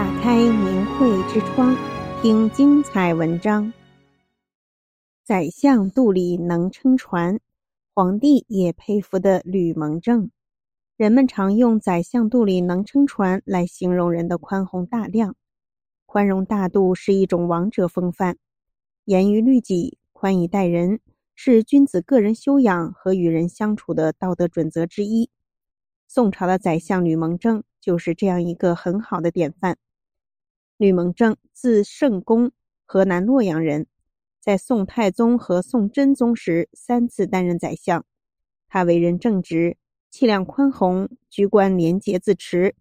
打开明慧之窗，听精彩文章。宰相肚里能撑船，皇帝也佩服的吕蒙正。人们常用“宰相肚里能撑船”来形容人的宽宏大量。宽容大度是一种王者风范，严于律己，宽以待人，是君子个人修养和与人相处的道德准则之一。宋朝的宰相吕蒙正就是这样一个很好的典范。吕蒙正，字圣公，河南洛阳人，在宋太宗和宋真宗时三次担任宰相。他为人正直，气量宽宏，居官廉洁自持，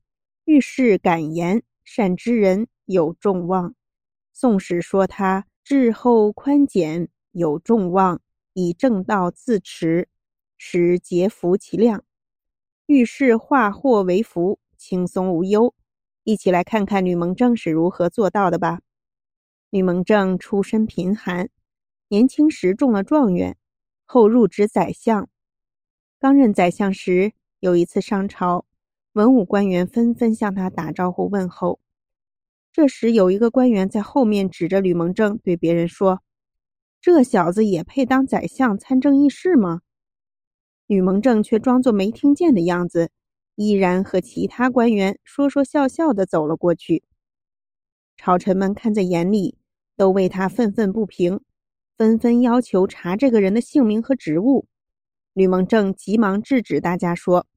遇事敢言，善知人，有众望。宋史说他质厚宽俭，有众望，以正道自持，使节服其量，遇事化祸为福，轻松无忧。一起来看看吕蒙正是如何做到的吧。吕蒙正出身贫寒，年轻时中了状元，后入职宰相。刚任宰相时，有一次上朝，文武官员纷纷向他打招呼问候。这时，有一个官员在后面指着吕蒙正对别人说：“这小子也配当宰相参政议事吗？”吕蒙正却装作没听见的样子。依然和其他官员说说笑笑地走了过去。朝臣们看在眼里，都为他愤愤不平，纷纷要求查这个人的姓名和职务。吕蒙正急忙制止大家说：“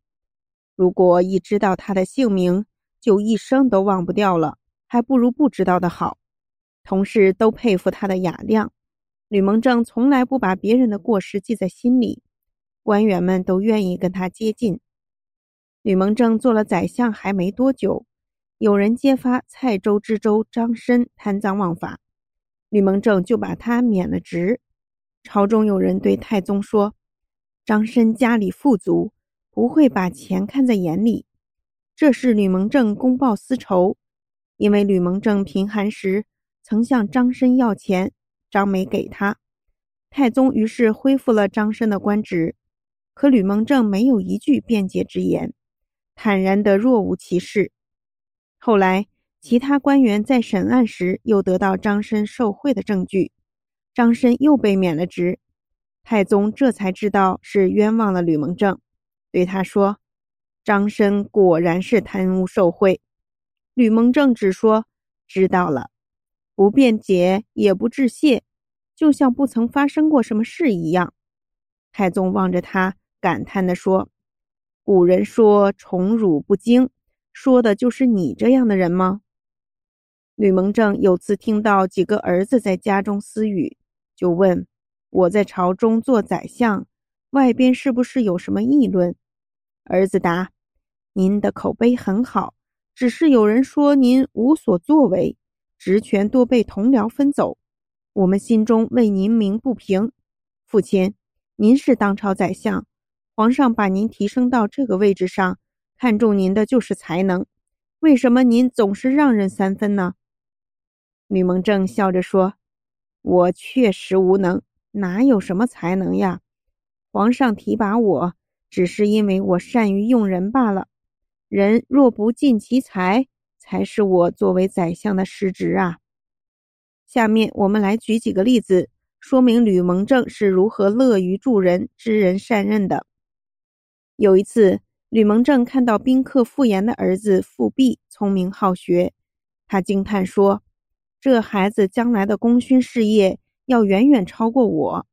如果一知道他的姓名，就一生都忘不掉了，还不如不知道的好。”同事都佩服他的雅量。吕蒙正从来不把别人的过失记在心里，官员们都愿意跟他接近。吕蒙正做了宰相还没多久，有人揭发蔡州知州张申贪赃枉法，吕蒙正就把他免了职。朝中有人对太宗说：“张申家里富足，不会把钱看在眼里。”这是吕蒙正公报私仇，因为吕蒙正贫寒时曾向张申要钱，张没给他。太宗于是恢复了张申的官职，可吕蒙正没有一句辩解之言。坦然的若无其事。后来，其他官员在审案时又得到张申受贿的证据，张申又被免了职。太宗这才知道是冤枉了吕蒙正，对他说：“张申果然是贪污受贿。”吕蒙正只说：“知道了，不辩解也不致谢，就像不曾发生过什么事一样。”太宗望着他，感叹地说。古人说“宠辱不惊”，说的就是你这样的人吗？吕蒙正有次听到几个儿子在家中私语，就问：“我在朝中做宰相，外边是不是有什么议论？”儿子答：“您的口碑很好，只是有人说您无所作为，职权多被同僚分走，我们心中为您鸣不平。父亲，您是当朝宰相。”皇上把您提升到这个位置上，看重您的就是才能，为什么您总是让人三分呢？吕蒙正笑着说：“我确实无能，哪有什么才能呀？皇上提拔我，只是因为我善于用人罢了。人若不尽其才，才是我作为宰相的失职啊。”下面我们来举几个例子，说明吕蒙正是如何乐于助人、知人善任的。有一次，吕蒙正看到宾客傅岩的儿子傅弼聪明好学，他惊叹说：“这孩子将来的功勋事业要远远超过我。”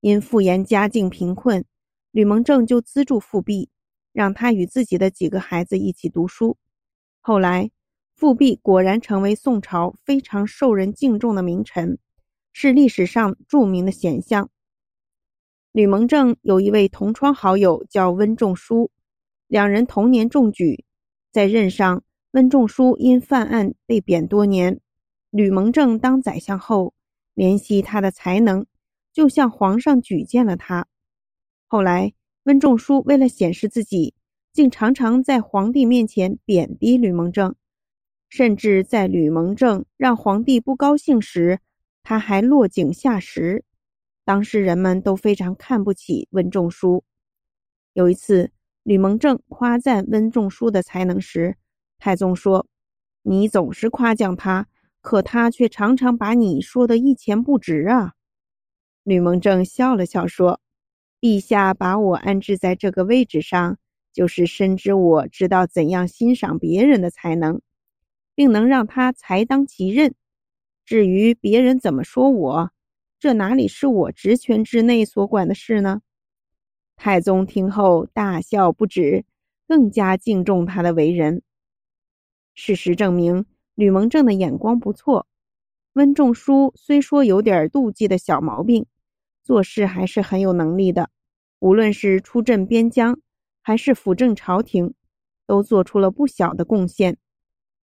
因傅岩家境贫困，吕蒙正就资助傅弼，让他与自己的几个孩子一起读书。后来，傅弼果然成为宋朝非常受人敬重的名臣，是历史上著名的贤相。吕蒙正有一位同窗好友叫温仲舒，两人同年中举，在任上，温仲舒因犯案被贬多年。吕蒙正当宰相后，怜惜他的才能，就向皇上举荐了他。后来，温仲舒为了显示自己，竟常常在皇帝面前贬低吕蒙正，甚至在吕蒙正让皇帝不高兴时，他还落井下石。当时人们都非常看不起温仲舒。有一次，吕蒙正夸赞温仲舒的才能时，太宗说：“你总是夸奖他，可他却常常把你说得一钱不值啊。”吕蒙正笑了笑说：“陛下把我安置在这个位置上，就是深知我知道怎样欣赏别人的才能，并能让他才当其任。至于别人怎么说我，这哪里是我职权之内所管的事呢？”太宗听后大笑不止，更加敬重他的为人。事实证明，吕蒙正的眼光不错。温仲舒虽说有点妒忌的小毛病，做事还是很有能力的。无论是出镇边疆，还是辅政朝廷，都做出了不小的贡献，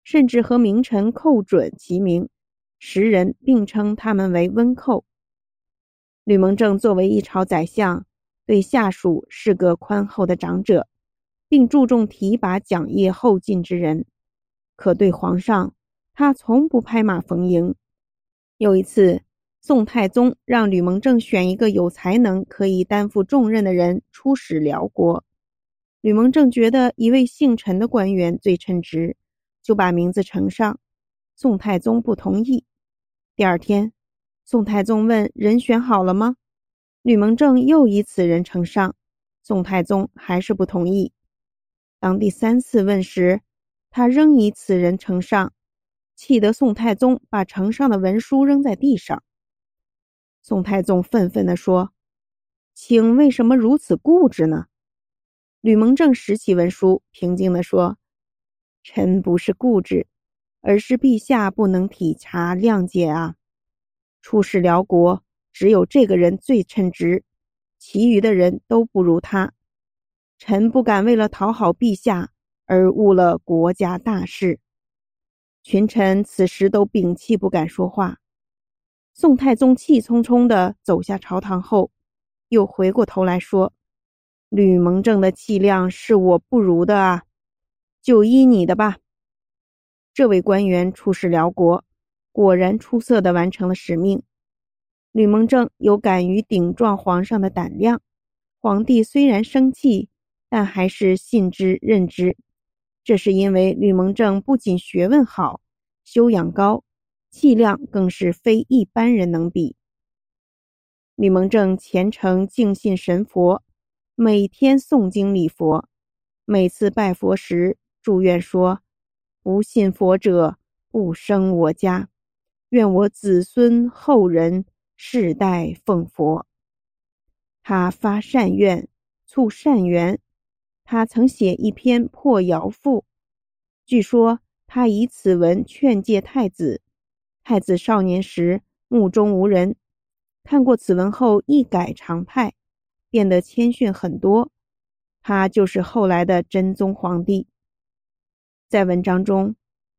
甚至和名臣寇准齐名，时人并称他们为温寇。吕蒙正作为一朝宰相，对下属是个宽厚的长者，并注重提拔奖业后进之人。可对皇上，他从不拍马逢迎。有一次，宋太宗让吕蒙正选一个有才能、可以担负重任的人出使辽国。吕蒙正觉得一位姓陈的官员最称职，就把名字呈上。宋太宗不同意。第二天，宋太宗问：“人选好了吗？”吕蒙正又以此人呈上，宋太宗还是不同意。当第三次问时，他仍以此人呈上，气得宋太宗把呈上的文书扔在地上。宋太宗愤愤地说：“卿为什么如此固执呢？”吕蒙正拾起文书，平静地说：“臣不是固执，而是陛下不能体察谅解啊！出使辽国，只有这个人最称职，其余的人都不如他。臣不敢为了讨好陛下。”而误了国家大事，群臣此时都屏气，不敢说话。宋太宗气冲冲地走下朝堂后，又回过头来说：“吕蒙正的气量是我不如的啊，就依你的吧。”这位官员出使辽国，果然出色地完成了使命。吕蒙正有敢于顶撞皇上的胆量，皇帝虽然生气，但还是信之任之。这是因为吕蒙正不仅学问好、修养高，气量更是非一般人能比。吕蒙正虔诚敬信神佛，每天诵经礼佛，每次拜佛时祝愿说：“不信佛者不生我家，愿我子孙后人世代奉佛。”他发善愿，促善缘。他曾写一篇《破谣赋》，据说他以此文劝诫太子。太子少年时目中无人，看过此文后一改常态，变得谦逊很多。他就是后来的真宗皇帝。在文章中，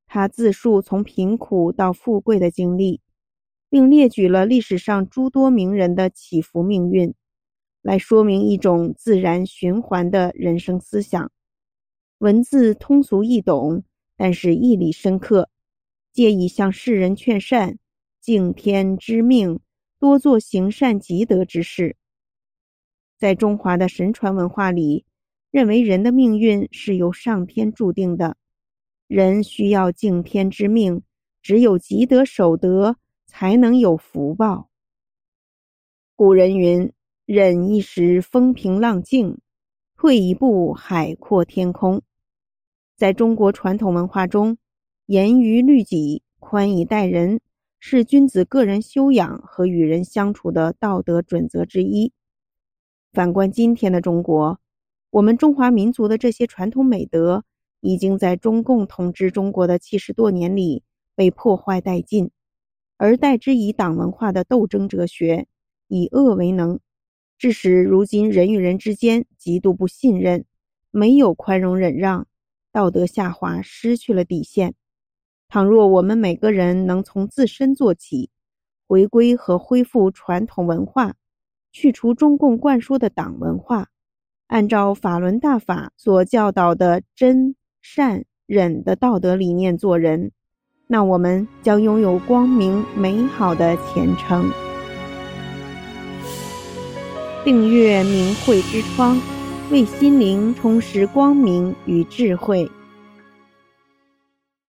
他自述从贫苦到富贵的经历，并列举了历史上诸多名人的起伏命运。来说明一种自然循环的人生思想，文字通俗易懂，但是义理深刻，借以向世人劝善，敬天知命，多做行善积德之事。在中华的神传文化里，认为人的命运是由上天注定的，人需要敬天之命，只有积德守德，才能有福报。古人云。忍一时风平浪静，退一步海阔天空。在中国传统文化中，严于律己、宽以待人，是君子个人修养和与人相处的道德准则之一。反观今天的中国，我们中华民族的这些传统美德，已经在中共统治中国的七十多年里被破坏殆尽，而代之以党文化的斗争哲学，以恶为能。致使如今人与人之间极度不信任，没有宽容忍让，道德下滑，失去了底线。倘若我们每个人能从自身做起，回归和恢复传统文化，去除中共灌输的党文化，按照法轮大法所教导的真善忍的道德理念做人，那我们将拥有光明美好的前程。订阅明慧之窗，为心灵充实光明与智慧。